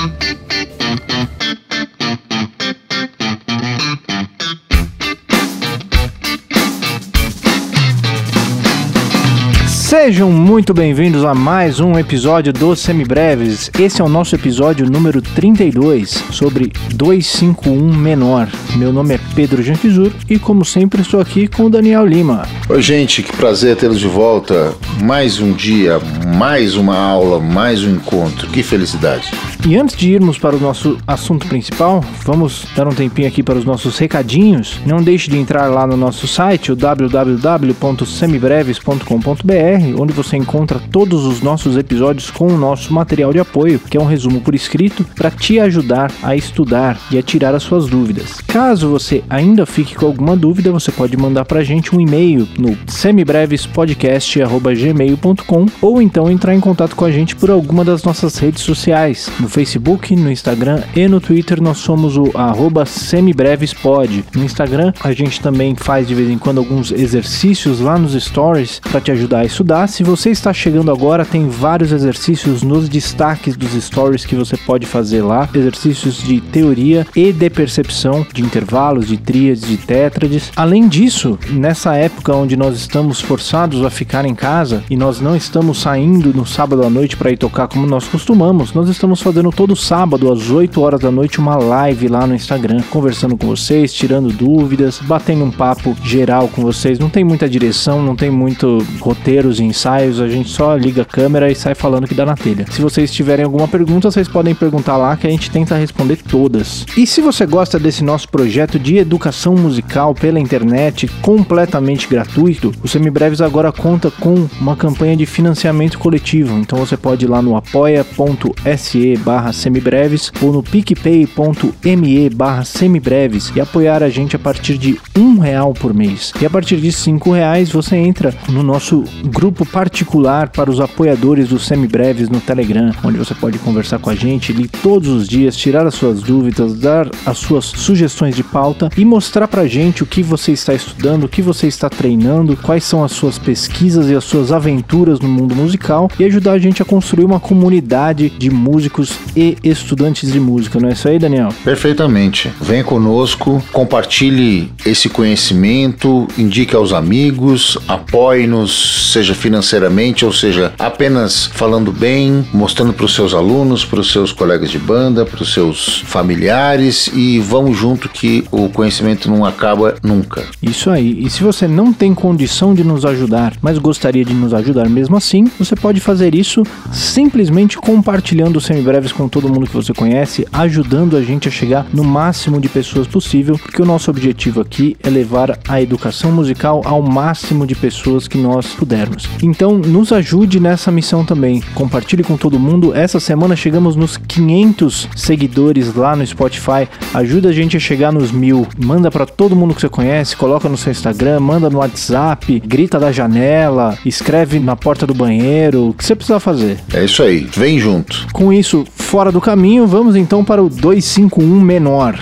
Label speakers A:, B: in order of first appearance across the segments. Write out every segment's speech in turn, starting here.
A: Thank you. Sejam muito bem-vindos a mais um episódio dos Semibreves. Esse é o nosso episódio número 32 sobre 251 menor. Meu nome é Pedro Janquizur e, como sempre, estou aqui com o Daniel Lima.
B: Oi, gente, que prazer tê-los de volta. Mais um dia, mais uma aula, mais um encontro. Que felicidade.
A: E antes de irmos para o nosso assunto principal, vamos dar um tempinho aqui para os nossos recadinhos. Não deixe de entrar lá no nosso site, o www.semibreves.com.br onde você encontra todos os nossos episódios com o nosso material de apoio, que é um resumo por escrito para te ajudar a estudar e a tirar as suas dúvidas. Caso você ainda fique com alguma dúvida, você pode mandar para a gente um e-mail no semibrevespodcast@gmail.com ou então entrar em contato com a gente por alguma das nossas redes sociais, no Facebook, no Instagram e no Twitter nós somos o @semibrevespod. No Instagram a gente também faz de vez em quando alguns exercícios lá nos stories para te ajudar a estudar estudar. Se você está chegando agora, tem vários exercícios nos destaques dos stories que você pode fazer lá. Exercícios de teoria e de percepção, de intervalos, de tríades, de tétrades. Além disso, nessa época onde nós estamos forçados a ficar em casa e nós não estamos saindo no sábado à noite para ir tocar como nós costumamos, nós estamos fazendo todo sábado às 8 horas da noite uma live lá no Instagram, conversando com vocês, tirando dúvidas, batendo um papo geral com vocês. Não tem muita direção, não tem muito roteiros ensaios, a gente só liga a câmera e sai falando que dá na telha. Se vocês tiverem alguma pergunta, vocês podem perguntar lá que a gente tenta responder todas. E se você gosta desse nosso projeto de educação musical pela internet, completamente gratuito, o Semibreves agora conta com uma campanha de financiamento coletivo. Então você pode ir lá no apoia.se barra semibreves ou no picpay.me barra semibreves e apoiar a gente a partir de um real por mês. E a partir de cinco reais você entra no nosso grupo grupo particular para os apoiadores dos semibreves no Telegram, onde você pode conversar com a gente ali todos os dias, tirar as suas dúvidas, dar as suas sugestões de pauta e mostrar pra gente o que você está estudando, o que você está treinando, quais são as suas pesquisas e as suas aventuras no mundo musical e ajudar a gente a construir uma comunidade de músicos e estudantes de música, não é isso aí, Daniel?
B: Perfeitamente. Venha conosco, compartilhe esse conhecimento, indique aos amigos, apoie-nos, seja financeiramente, ou seja, apenas falando bem, mostrando para os seus alunos, para os seus colegas de banda, para os seus familiares e vamos junto que o conhecimento não acaba nunca.
A: Isso aí. E se você não tem condição de nos ajudar, mas gostaria de nos ajudar mesmo assim, você pode fazer isso simplesmente compartilhando os semibreves com todo mundo que você conhece, ajudando a gente a chegar no máximo de pessoas possível, porque o nosso objetivo aqui é levar a educação musical ao máximo de pessoas que nós pudermos. Então, nos ajude nessa missão também. Compartilhe com todo mundo. Essa semana chegamos nos 500 seguidores lá no Spotify. Ajuda a gente a chegar nos mil. Manda para todo mundo que você conhece, coloca no seu Instagram, manda no WhatsApp, grita da janela, escreve na porta do banheiro. O que você precisa fazer?
B: É isso aí. Vem junto.
A: Com isso fora do caminho, vamos então para o 251 menor.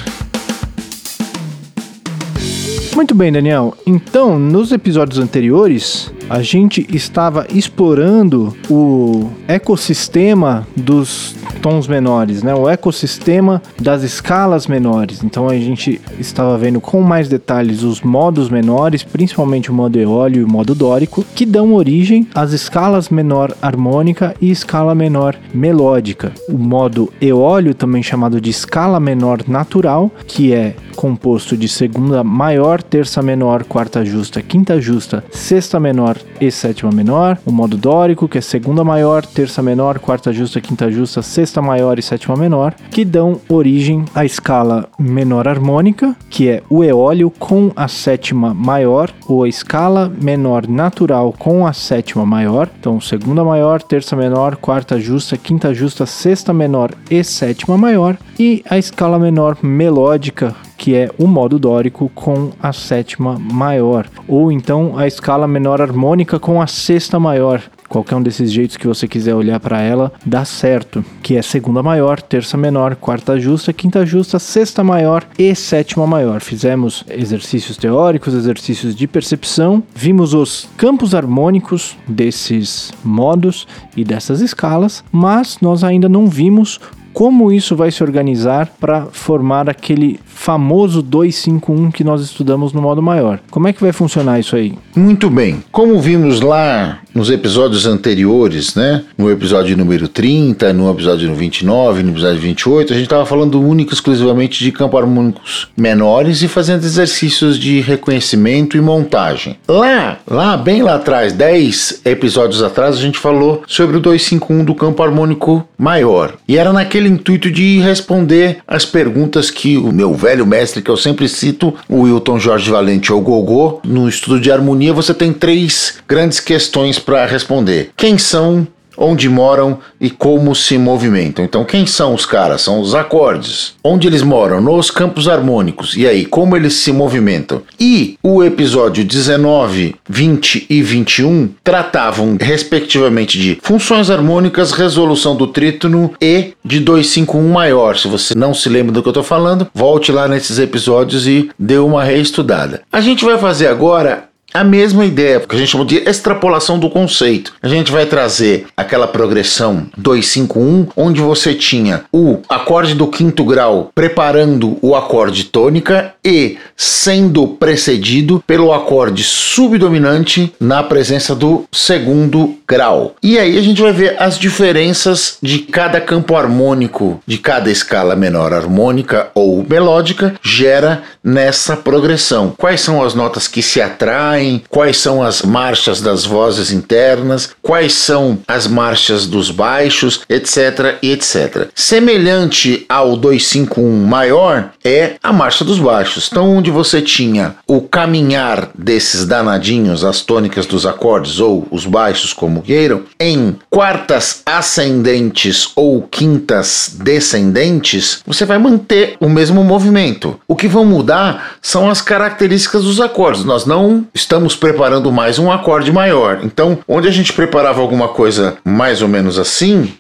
A: Muito bem, Daniel. Então, nos episódios anteriores, a gente estava explorando o ecossistema dos tons menores, né? O ecossistema das escalas menores. Então a gente estava vendo com mais detalhes os modos menores, principalmente o modo eólio e o modo dórico, que dão origem às escalas menor harmônica e escala menor melódica. O modo eólio, também chamado de escala menor natural, que é composto de segunda maior, terça menor, quarta justa, quinta justa, sexta menor e sétima menor. O modo dórico, que é segunda maior, terça menor, quarta justa, quinta justa, sexta maior e sétima menor, que dão origem à escala menor harmônica, que é o eólio com a sétima maior, ou a escala menor natural com a sétima maior. Então, segunda maior, terça menor, quarta justa, quinta justa, sexta menor e sétima maior. E a escala menor melódica, que é o modo dórico com a sétima maior, ou então a escala menor harmônica com a sexta maior. Qualquer um desses jeitos que você quiser olhar para ela, dá certo. Que é segunda maior, terça menor, quarta justa, quinta justa, sexta maior e sétima maior. Fizemos exercícios teóricos, exercícios de percepção, vimos os campos harmônicos desses modos e dessas escalas, mas nós ainda não vimos como isso vai se organizar para formar aquele famoso 251 que nós estudamos no modo maior. Como é que vai funcionar isso aí?
B: Muito bem. Como vimos lá nos episódios anteriores, né? No episódio número 30, no episódio 29, no episódio 28, a gente estava falando único exclusivamente de campos harmônicos menores e fazendo exercícios de reconhecimento e montagem. Lá, lá bem lá atrás, 10 episódios atrás, a gente falou sobre o 251 do campo harmônico maior. E era naquele intuito de responder as perguntas que o meu velho mestre, que eu sempre cito, o Wilton Jorge Valente ou Gogô, no estudo de harmonia, você tem três grandes questões para responder. Quem são onde moram e como se movimentam. Então, quem são os caras? São os acordes. Onde eles moram? Nos campos harmônicos. E aí, como eles se movimentam? E o episódio 19, 20 e 21 tratavam, respectivamente, de funções harmônicas, resolução do trítono e de 251 maior. Se você não se lembra do que eu estou falando, volte lá nesses episódios e dê uma reestudada. A gente vai fazer agora a mesma ideia, que a gente chama de extrapolação do conceito. A gente vai trazer aquela progressão 251, onde você tinha o acorde do quinto grau preparando o acorde tônica e sendo precedido pelo acorde subdominante na presença do segundo grau. E aí a gente vai ver as diferenças de cada campo harmônico, de cada escala menor harmônica ou melódica, gera nessa progressão. Quais são as notas que se atraem? Quais são as marchas das vozes internas, quais são as marchas dos baixos, etc, etc. Semelhante ao 251 maior é a marcha dos baixos. Então, onde você tinha o caminhar desses danadinhos, as tônicas dos acordes ou os baixos, como queiram, em quartas ascendentes ou quintas descendentes, você vai manter o mesmo movimento. O que vão mudar são as características dos acordes. Nós não estamos preparando mais um acorde maior. Então, onde a gente preparava alguma coisa mais ou menos assim,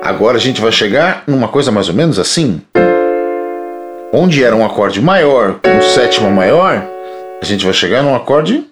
B: agora a gente vai chegar numa coisa mais ou menos assim. Onde era um acorde maior com sétima maior, a gente vai chegar num acorde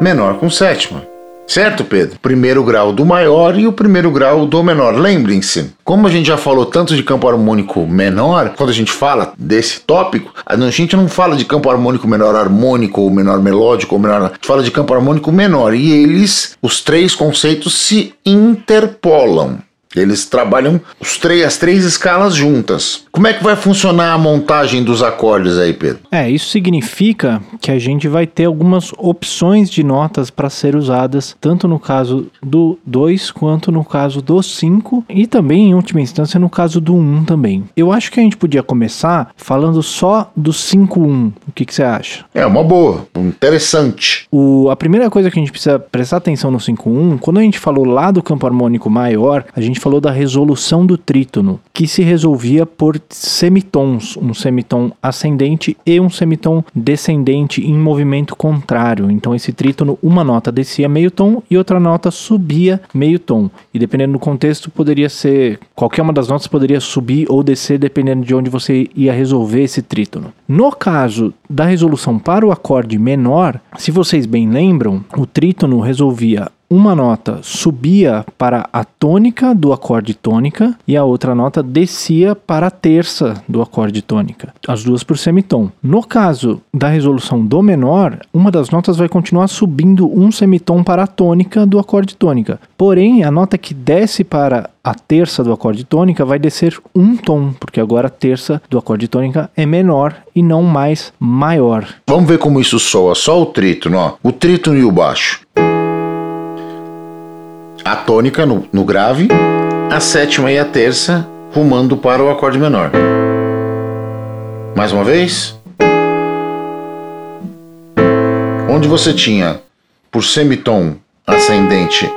B: menor com sétima. Certo, Pedro? Primeiro grau do maior e o primeiro grau do menor. Lembrem-se, como a gente já falou tanto de campo harmônico menor, quando a gente fala desse tópico, a gente não fala de campo harmônico menor harmônico ou menor melódico ou menor, a gente fala de campo harmônico menor e eles, os três conceitos se interpolam. Eles trabalham os três, as três escalas juntas. Como é que vai funcionar a montagem dos acordes aí, Pedro?
A: É, isso significa que a gente vai ter algumas opções de notas para ser usadas, tanto no caso do 2 quanto no caso do 5 e também, em última instância, no caso do 1 um também. Eu acho que a gente podia começar falando só do 5-1. O que, que, você acha?
B: É uma boa, interessante.
A: O, a primeira coisa que a gente precisa prestar atenção no 5-1, quando a gente falou lá do campo harmônico maior, a gente falou da resolução do trítono, que se resolvia por semitons, um semitom ascendente e um semitom descendente em movimento contrário. Então esse trítono, uma nota descia meio tom e outra nota subia meio tom. E dependendo do contexto, poderia ser qualquer uma das notas poderia subir ou descer dependendo de onde você ia resolver esse trítono. No caso da resolução para o acorde menor, se vocês bem lembram, o trítono resolvia uma nota subia para a tônica do acorde tônica e a outra nota descia para a terça do acorde tônica, as duas por semitom. No caso da resolução do menor, uma das notas vai continuar subindo um semitom para a tônica do acorde tônica. Porém, a nota que desce para a terça do acorde tônica vai descer um tom, porque agora a terça do acorde tônica é menor e não mais maior.
B: Vamos ver como isso soa, só o trítono, ó. O trítono e o baixo a tônica no, no grave, a sétima e a terça rumando para o acorde menor. Mais uma vez. Onde você tinha por semitom ascendente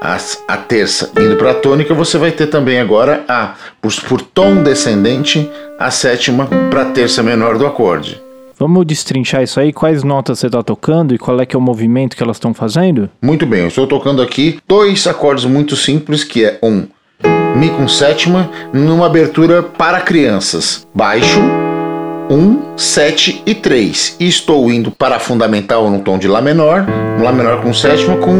B: a, a terça indo para a tônica, você vai ter também agora a por, por tom descendente a sétima para a terça menor do acorde.
A: Vamos destrinchar isso aí? Quais notas você está tocando e qual é que é o movimento que elas estão fazendo?
B: Muito bem, eu estou tocando aqui dois acordes muito simples, que é um Mi com sétima, numa abertura para crianças. Baixo, 1, 7 e 3. E estou indo para a fundamental no tom de Lá menor, Lá menor com sétima, com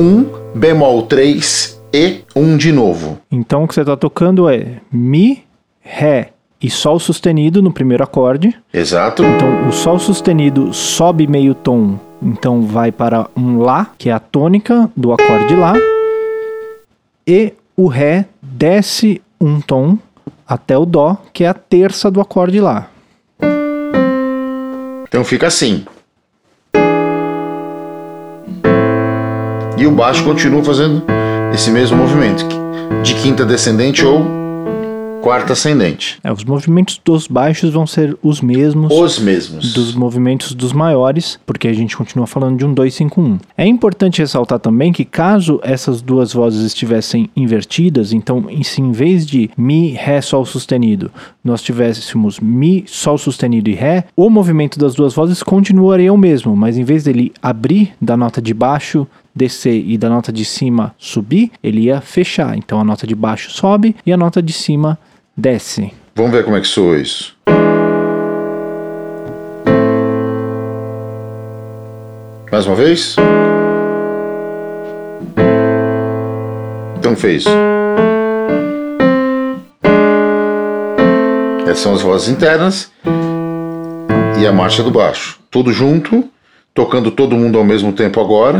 B: 1, bemol 3 e um de novo.
A: Então o que você está tocando é Mi, Ré e Sol sustenido no primeiro acorde.
B: Exato.
A: Então o Sol sustenido sobe meio tom, então vai para um Lá, que é a tônica do acorde Lá. E o Ré desce um tom até o Dó, que é a terça do acorde Lá.
B: Então fica assim. E o baixo continua fazendo esse mesmo movimento de quinta descendente ou quarta ascendente.
A: É, os movimentos dos baixos vão ser os mesmos.
B: Os mesmos.
A: Dos movimentos dos maiores, porque a gente continua falando de um 251. É importante ressaltar também que caso essas duas vozes estivessem invertidas, então se em vez de mi, ré, sol sustenido, nós tivéssemos mi, sol sustenido e ré, o movimento das duas vozes continuaria o mesmo, mas em vez dele abrir da nota de baixo descer e da nota de cima subir, ele ia fechar. Então a nota de baixo sobe e a nota de cima desce.
B: Vamos ver como é que soa isso. Mais uma vez. Então fez. Essas são as vozes internas e a marcha do baixo. Tudo junto, tocando todo mundo ao mesmo tempo agora.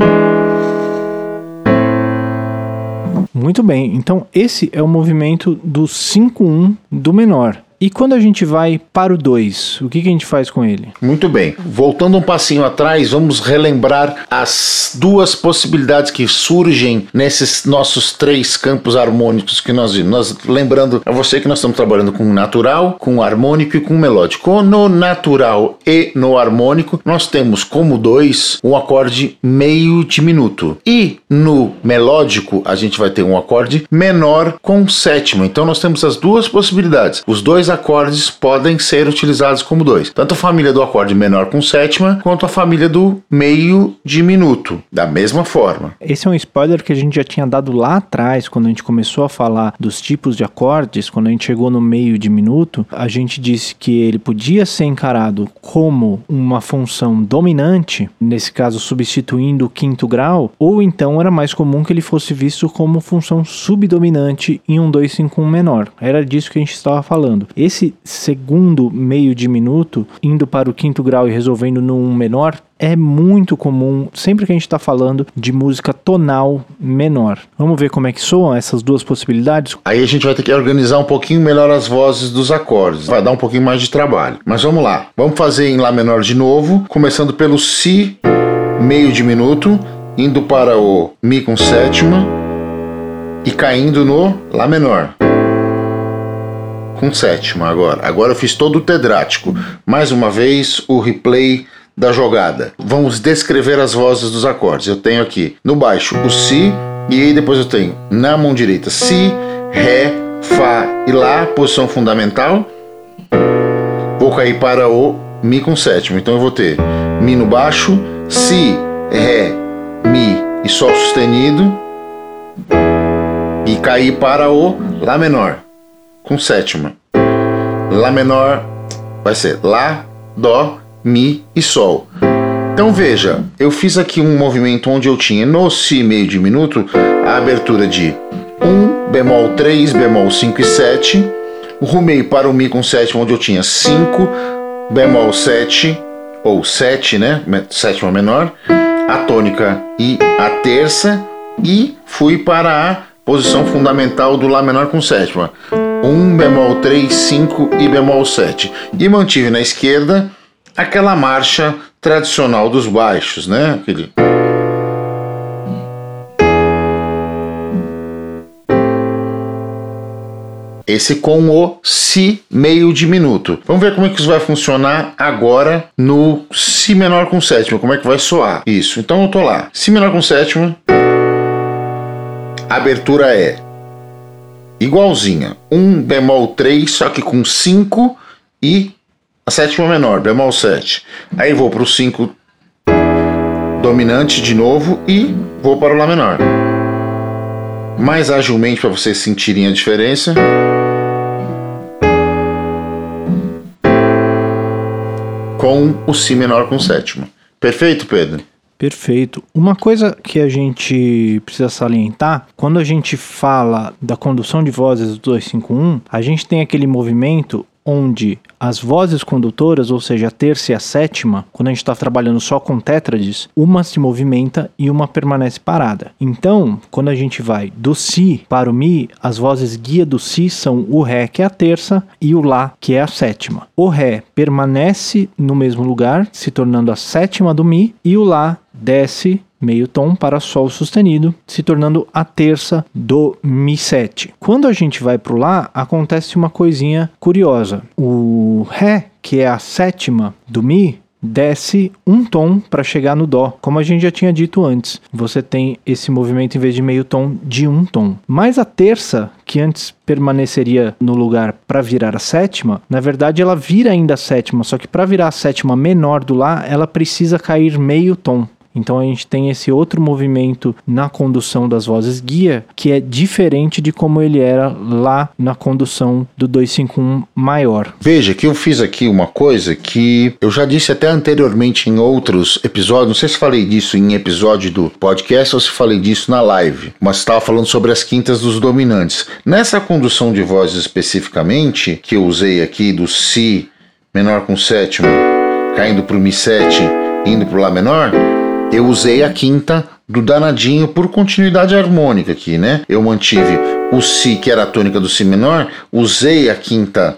A: Muito bem, então esse é o movimento do 5-1 do menor. E quando a gente vai para o 2, o que, que, a gente faz com ele?
B: Muito bem. Voltando um passinho atrás, vamos relembrar as duas possibilidades que surgem nesses nossos três campos harmônicos que nós vimos. Nós, lembrando a você que nós estamos trabalhando com natural, com harmônico e com melódico. No natural e no harmônico, nós temos como dois um acorde meio diminuto. E no melódico, a gente vai ter um acorde menor com sétima. Então nós temos as duas possibilidades. Os acordes podem ser utilizados como dois. Tanto a família do acorde menor com sétima, quanto a família do meio diminuto. Da mesma forma.
A: Esse é um spoiler que a gente já tinha dado lá atrás, quando a gente começou a falar dos tipos de acordes, quando a gente chegou no meio diminuto, a gente disse que ele podia ser encarado como uma função dominante, nesse caso substituindo o quinto grau, ou então era mais comum que ele fosse visto como função subdominante em um 251 menor. Era disso que a gente estava falando. Esse segundo meio diminuto, indo para o quinto grau e resolvendo num menor, é muito comum sempre que a gente está falando de música tonal menor. Vamos ver como é que soam essas duas possibilidades?
B: Aí a gente vai ter que organizar um pouquinho melhor as vozes dos acordes. Vai dar um pouquinho mais de trabalho. Mas vamos lá. Vamos fazer em Lá menor de novo, começando pelo Si meio diminuto, indo para o Mi com sétima e caindo no Lá menor com sétima agora. Agora eu fiz todo o tedrático. Mais uma vez o replay da jogada. Vamos descrever as vozes dos acordes. Eu tenho aqui no baixo o Si e aí depois eu tenho na mão direita Si, Ré, Fá e Lá, posição fundamental. Vou cair para o Mi com sétima. Então eu vou ter Mi no baixo, Si, Ré, Mi e Sol sustenido e cair para o Lá menor com sétima. Lá menor vai ser Lá, Dó, Mi e Sol. Então veja, eu fiz aqui um movimento onde eu tinha no Si meio diminuto a abertura de 1, bemol 3, bemol 5 e 7. Rumei para o Mi com sétima onde eu tinha 5, bemol 7, ou 7, né? Sétima menor, a tônica e a terça. E fui para a posição fundamental do Lá menor com sétima. 1, bemol 3, 5 e bemol 7. E mantive na esquerda aquela marcha tradicional dos baixos, né? Aquele. Esse com o Si meio diminuto. Vamos ver como é que isso vai funcionar agora no Si menor com sétima. Como é que vai soar? Isso. Então eu tô lá. Si menor com sétima. Abertura é igualzinha. Um bemol 3, só que com 5 e a sétima menor, bemol 7. Aí vou para o 5 dominante de novo e vou para o Lá menor. Mais agilmente para vocês sentirem a diferença. Com o Si menor com sétima. Perfeito, Pedro?
A: Perfeito. Uma coisa que a gente precisa salientar, quando a gente fala da condução de vozes do 251, a gente tem aquele movimento onde as vozes condutoras, ou seja, a terça e a sétima, quando a gente está trabalhando só com tétrades, uma se movimenta e uma permanece parada. Então, quando a gente vai do Si para o Mi, as vozes guia do Si são o Ré, que é a terça, e o Lá, que é a sétima. O Ré permanece no mesmo lugar, se tornando a sétima do Mi, e o Lá desce meio tom para Sol sustenido, se tornando a terça do Mi7. Quando a gente vai para o Lá, acontece uma coisinha curiosa. O Ré, que é a sétima do Mi, desce um tom para chegar no dó, como a gente já tinha dito antes. Você tem esse movimento em vez de meio tom de um tom. Mas a terça, que antes permaneceria no lugar para virar a sétima, na verdade ela vira ainda a sétima, só que para virar a sétima menor do lá, ela precisa cair meio tom. Então a gente tem esse outro movimento na condução das vozes guia, que é diferente de como ele era lá na condução do 251 maior.
B: Veja que eu fiz aqui uma coisa que eu já disse até anteriormente em outros episódios, não sei se falei disso em episódio do podcast ou se falei disso na live, mas estava falando sobre as quintas dos dominantes. Nessa condução de vozes especificamente, que eu usei aqui do Si menor com sétimo, caindo para o Mi 7, indo para o Lá menor, eu usei a quinta do danadinho por continuidade harmônica aqui, né? Eu mantive o Si, que era a tônica do Si menor, usei a quinta.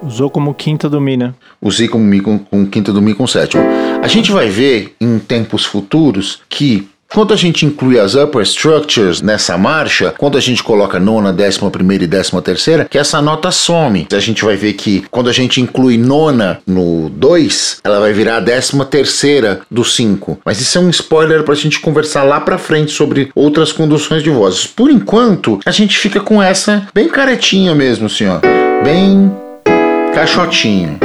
A: Usou como quinta do Mi, né?
B: Usei como Mi com, com quinta do Mi com sétimo. A gente vai ver em tempos futuros que quando a gente inclui as upper structures nessa marcha, quando a gente coloca nona, décima primeira e décima terceira, que essa nota some. A gente vai ver que quando a gente inclui nona no 2, ela vai virar a décima terceira do 5. Mas isso é um spoiler para a gente conversar lá para frente sobre outras conduções de vozes. Por enquanto, a gente fica com essa bem caretinha mesmo, senhor. Bem caixotinho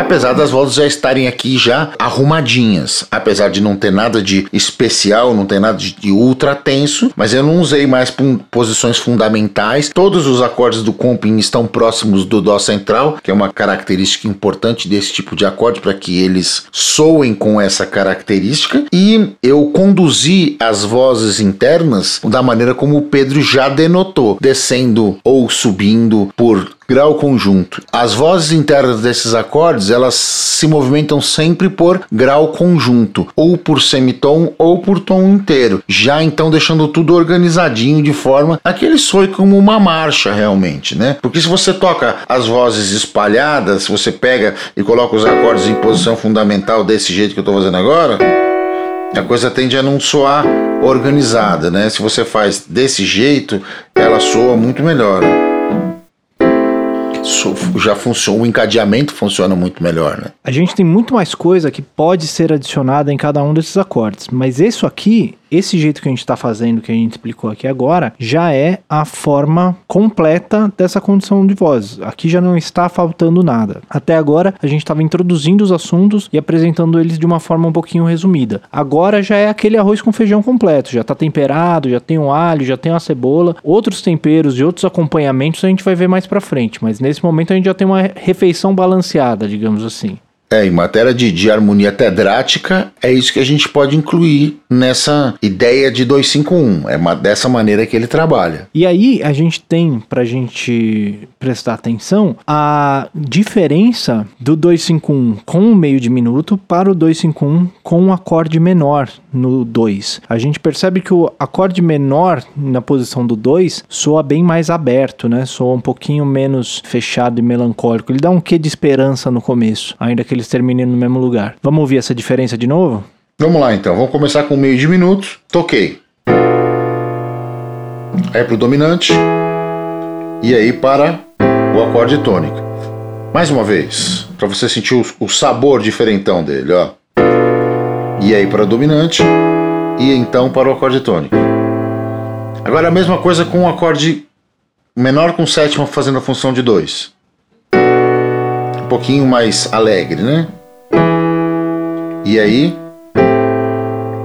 B: apesar das vozes já estarem aqui já arrumadinhas, apesar de não ter nada de especial, não ter nada de, ultra tenso, mas eu não usei mais posições fundamentais. Todos os acordes do comping estão próximos do dó central, que é uma característica importante desse tipo de acorde para que eles soem com essa característica. E eu conduzi as vozes internas da maneira como o Pedro já denotou, descendo ou subindo por grau conjunto. As vozes internas desses acordes, elas se movimentam sempre por grau conjunto, ou por semitom ou por tom inteiro, já então deixando tudo organizadinho de forma a que ele soe como uma marcha realmente, né? Porque se você toca as vozes espalhadas, se você pega e coloca os acordes em posição fundamental desse jeito que eu estou fazendo agora, a coisa tende a não soar organizada, né? Se você faz desse jeito, ela soa muito melhor já funciona, o encadeamento funciona muito melhor, né?
A: A gente tem muito mais coisa que pode ser adicionada em cada um desses acordes, mas isso aqui esse jeito que a gente está fazendo, que a gente explicou aqui agora, já é a forma completa dessa condição de voz. Aqui já não está faltando nada. Até agora a gente estava introduzindo os assuntos e apresentando eles de uma forma um pouquinho resumida. Agora já é aquele arroz com feijão completo, já está temperado, já tem um alho, já tem uma cebola, outros temperos e outros acompanhamentos a gente vai ver mais para frente, mas nesse momento a gente já tem uma refeição balanceada, digamos assim.
B: É, em matéria de, de harmonia tedrática, é isso que a gente pode incluir nessa ideia de 251. É uma, dessa maneira que ele trabalha.
A: E aí a gente tem, pra gente prestar atenção, a diferença do 251 com o meio diminuto para o 251 com um acorde menor no 2. A gente percebe que o acorde menor na posição do 2 soa bem mais aberto, né? Soa um pouquinho menos fechado e melancólico. Ele dá um quê de esperança no começo, ainda que eles terminem no mesmo lugar. Vamos ouvir essa diferença de novo?
B: Vamos lá então, vamos começar com meio de minuto. Toquei. Aí para o dominante. E aí para o acorde tônico. Mais uma vez, para você sentir o, sabor diferentão dele, ó. E aí para dominante. E então para o acorde tônico. Agora a mesma coisa com o acorde menor com sétima fazendo a função de 2 pouquinho mais alegre, né? E aí,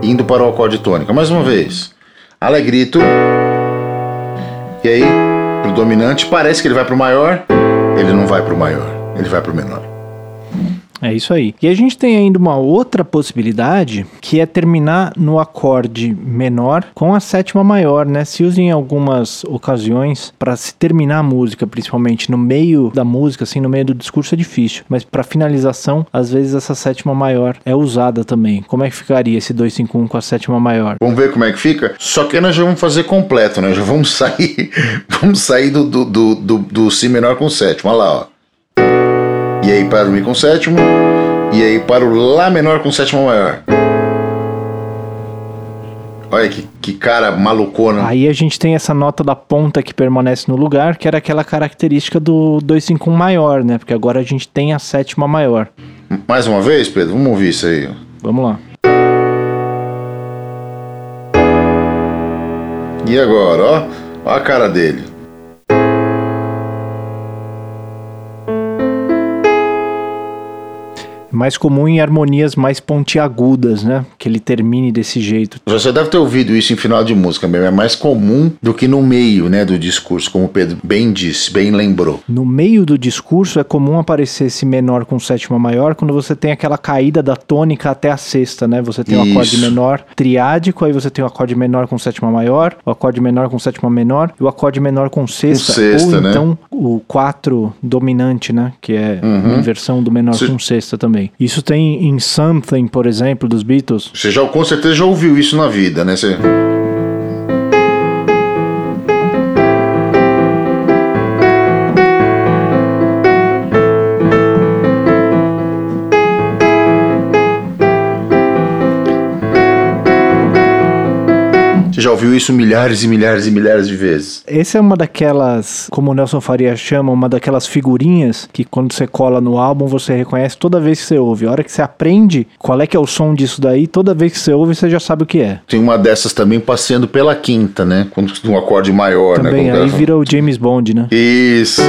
B: indo para o acorde tônica, mais uma vez, alegrito. E aí, pro dominante, parece que ele vai pro maior, ele não vai pro maior, ele vai pro menor.
A: É isso aí. E a gente tem ainda uma outra possibilidade, que é terminar no acorde menor com a sétima maior, né? Se usa em algumas ocasiões para se terminar a música, principalmente no meio da música, assim, no meio do discurso é difícil, mas para finalização, às vezes essa sétima maior é usada também. Como é que ficaria esse 251 com a sétima maior?
B: Vamos ver como é que fica? Só que nós já vamos fazer completo, né? Já vamos sair, vamos sair do, do, do, do, do Si menor com sétima. Olha lá, ó. E aí para o Mi com sétimo. E aí para o Lá menor com sétima maior. Olha que, que cara malucona.
A: Aí a gente tem essa nota da ponta que permanece no lugar, que era aquela característica do 251 maior, né? Porque agora a gente tem a sétima maior.
B: Mais uma vez, Pedro? Vamos ouvir isso aí.
A: Vamos lá.
B: E agora, ó? Ó a cara dele.
A: Mais comum em harmonias mais pontiagudas, né? Que ele termine desse jeito.
B: Você deve ter ouvido isso em final de música mesmo. É mais comum do que no meio, né, do discurso, como o Pedro bem disse, bem lembrou.
A: No meio do discurso é comum aparecer esse menor com sétima maior quando você tem aquela caída da tônica até a sexta, né? Você tem o um acorde menor triádico, aí você tem o um acorde menor com sétima maior, o acorde menor com sétima menor e o acorde menor com sexta,
B: com sexta
A: ou
B: né?
A: então o 4 dominante, né? Que é uhum. inversão do menor com sexta também também. Isso tem em Something, por exemplo, dos Beatles.
B: Você já com certeza já ouviu isso na vida, né? Você... já ouviu isso milhares e milhares e milhares de vezes.
A: Essa é uma daquelas, como o Nelson Faria chama, uma daquelas figurinhas que quando você cola no álbum você reconhece toda vez que você ouve. A hora que você aprende qual é que é o som disso daí, toda vez que você ouve você já sabe o que é.
B: Tem uma dessas também passeando pela quinta, né? Com um acorde maior,
A: também,
B: né?
A: Também, aí vira o James Bond, né?
B: Isso.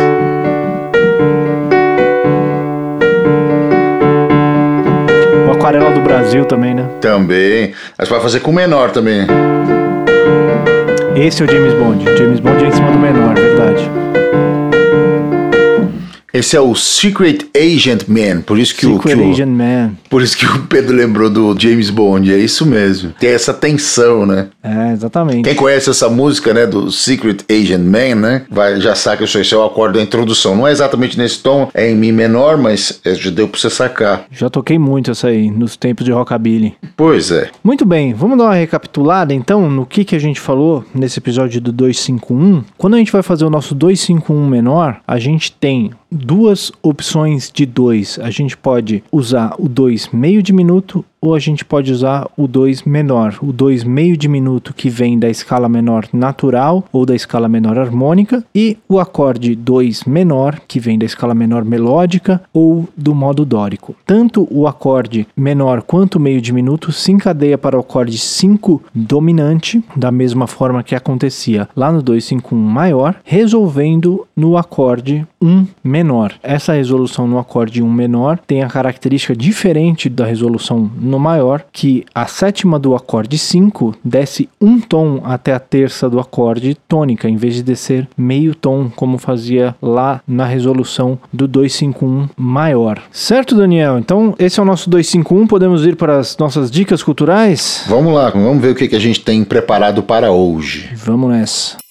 A: O Aquarela do Brasil também, né?
B: Também. Mas vai fazer com menor também.
A: Esse é o James Bond. James Bond é em cima do menor, verdade.
B: Esse é o Secret Agent Man, por isso que
A: Secret
B: o que
A: Agent
B: o,
A: Man.
B: Por isso que o Pedro lembrou do James Bond, é isso mesmo. Tem essa tensão, né?
A: É, exatamente.
B: Quem conhece essa música, né, do Secret Agent Man, né, vai já saca isso esse é o acorde da introdução. Não é exatamente nesse tom, é em mi menor, mas é, já deu para você sacar.
A: Já toquei muito essa aí nos tempos de rockabilly.
B: Pois é.
A: Muito bem, vamos dar uma recapitulada então no que que a gente falou nesse episódio do 251. Quando a gente vai fazer o nosso 251 menor, a gente tem duas opções de 2. A gente pode usar o 2 meio diminuto ou a gente pode usar o 2 menor, o 2 meio diminuto que vem da escala menor natural ou da escala menor harmônica e o acorde 2 menor que vem da escala menor melódica ou do modo dórico. Tanto o acorde menor quanto o meio diminuto se encadeia para o acorde 5 dominante, da mesma forma que acontecia lá no 251 maior, resolvendo no acorde 1 menor. Essa resolução no acorde 1 menor tem a característica diferente da resolução maior, que a sétima do acorde 5 desce um tom até a terça do acorde tônica, em vez de descer meio tom, como fazia lá na resolução do 251 maior. Certo, Daniel? Então, esse é o nosso 251. Podemos ir para as nossas dicas culturais?
B: Vamos lá, vamos ver o que, que a gente tem preparado para hoje.
A: Vamos nessa.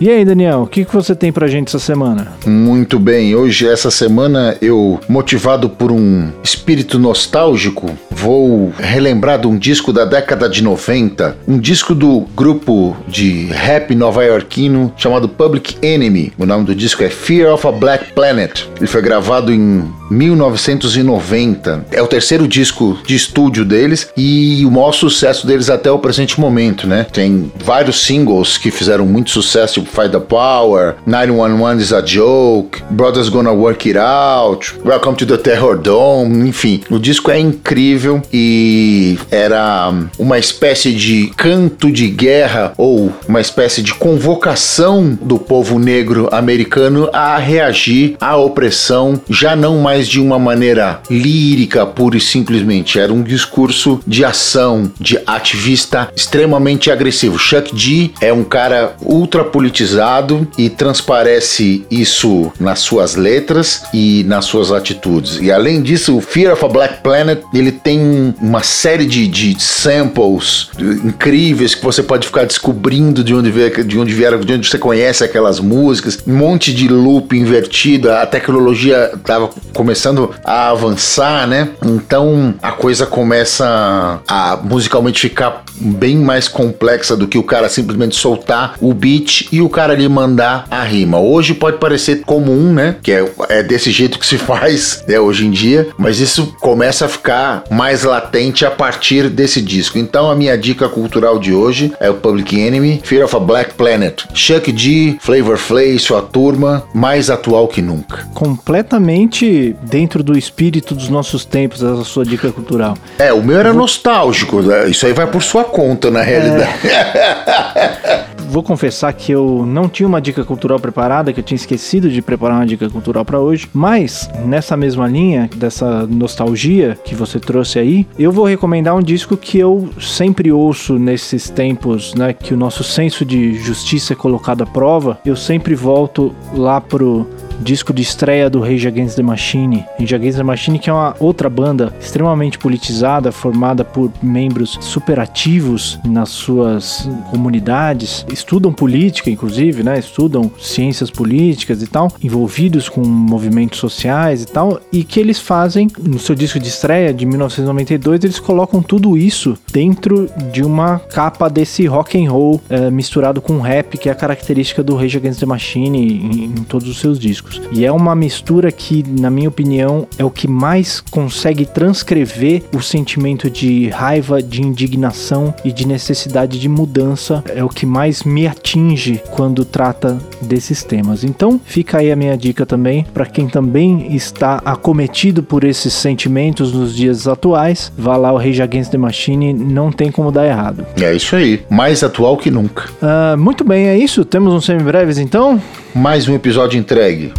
A: E aí, Daniel, o que, que você tem pra gente essa semana?
B: Muito bem, hoje, essa semana, eu, motivado por um espírito nostálgico, vou relembrar de um disco da década de 90, um disco do grupo de rap nova-iorquino chamado Public Enemy. O nome do disco é Fear of a Black Planet. Ele foi gravado em 1990. É o terceiro disco de estúdio deles e o maior sucesso deles até o presente momento, né? Tem vários singles que fizeram muito sucesso, tipo Fight the Power, 911 is a Joke, Brothers Gonna Work It Out, Welcome to the Terror Dome, enfim. O disco é incrível e era uma espécie de canto de guerra ou uma espécie de convocação do povo negro americano a reagir à opressão já não mais de uma maneira lírica, pura e simplesmente. Era um discurso de ação, de ativista extremamente agressivo. Chuck D é um cara ultra politizado e transparece isso nas suas letras e nas suas atitudes. E além disso, o Fear of a Black Planet ele tem uma série de, de samples incríveis que você pode ficar descobrindo de onde, veio, de onde vieram, de onde você conhece aquelas músicas, um monte de loop invertido, a tecnologia estava começando a avançar, né? Então a coisa começa a musicalmente ficar bem mais complexa do que o cara simplesmente soltar o beat e o cara ali mandar a rima. Hoje pode parecer comum, né? Que é, é desse jeito que se faz né, hoje em dia, mas isso começa a ficar mais latente a partir desse disco. Então a minha dica cultural de hoje é o Public Enemy, Fear of a Black Planet. Chuck D, Flavor Flay, sua turma, mais atual que nunca.
A: Completamente dentro do espírito dos nossos tempos, essa sua dica cultural.
B: É, o meu era Vou... nostálgico, né? isso aí vai por sua conta, na realidade.
A: É... Vou confessar que eu não tinha uma dica cultural preparada, que eu tinha esquecido de preparar uma dica cultural para hoje, mas nessa mesma linha dessa nostalgia que você trouxe aí, eu vou recomendar um disco que eu sempre ouço nesses tempos, né, que o nosso senso de justiça é colocado à prova. Eu sempre volto lá pro disco de estreia do Rage Against the Machine. Rage Against the Machine que é uma outra banda extremamente politizada, formada por membros superativos nas suas comunidades, estudam política inclusive, né? Estudam ciências políticas e tal, envolvidos com movimentos sociais e tal, e que eles fazem no seu disco de estreia de 1992, eles colocam tudo isso dentro de uma capa desse rock and roll é, misturado com rap, que é a característica do Rage Against the Machine em, em todos os seus discos. E é uma mistura que, na minha opinião, é o que mais consegue transcrever o sentimento de raiva, de indignação e de necessidade de mudança. É o que mais me atinge quando trata desses temas. Então, fica aí a minha dica também para quem também está acometido por esses sentimentos nos dias atuais. Vá lá, o Rage Against the Machine, não tem como dar errado.
B: É isso aí, mais atual que nunca.
A: Uh, muito bem, é isso. Temos um semi-breves então?
B: Mais um episódio entregue.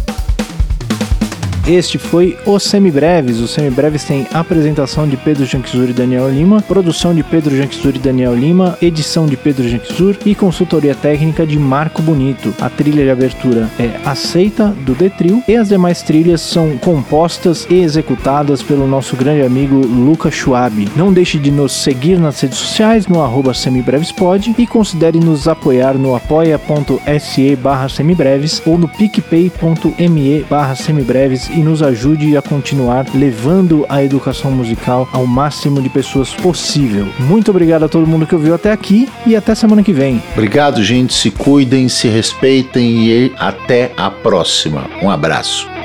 A: Este foi o Semibreves. O Semibreves tem apresentação de Pedro Janquizur e Daniel Lima, produção de Pedro Janquizur e Daniel Lima, edição de Pedro Janquizur e consultoria técnica de Marco Bonito. A trilha de abertura é aceita do Detril e as demais trilhas são compostas e executadas pelo nosso grande amigo Lucas Schwab. Não deixe de nos seguir nas redes sociais no arroba semibrevespod e considere nos apoiar no apoia.se barra semibreves ou no picpay.me barra semibreves e nos ajude a continuar levando a educação musical ao máximo de pessoas possível. Muito obrigado a todo mundo que ouviu até aqui e até semana que vem.
B: Obrigado, gente. Se cuidem, se respeitem e até a próxima. Um abraço.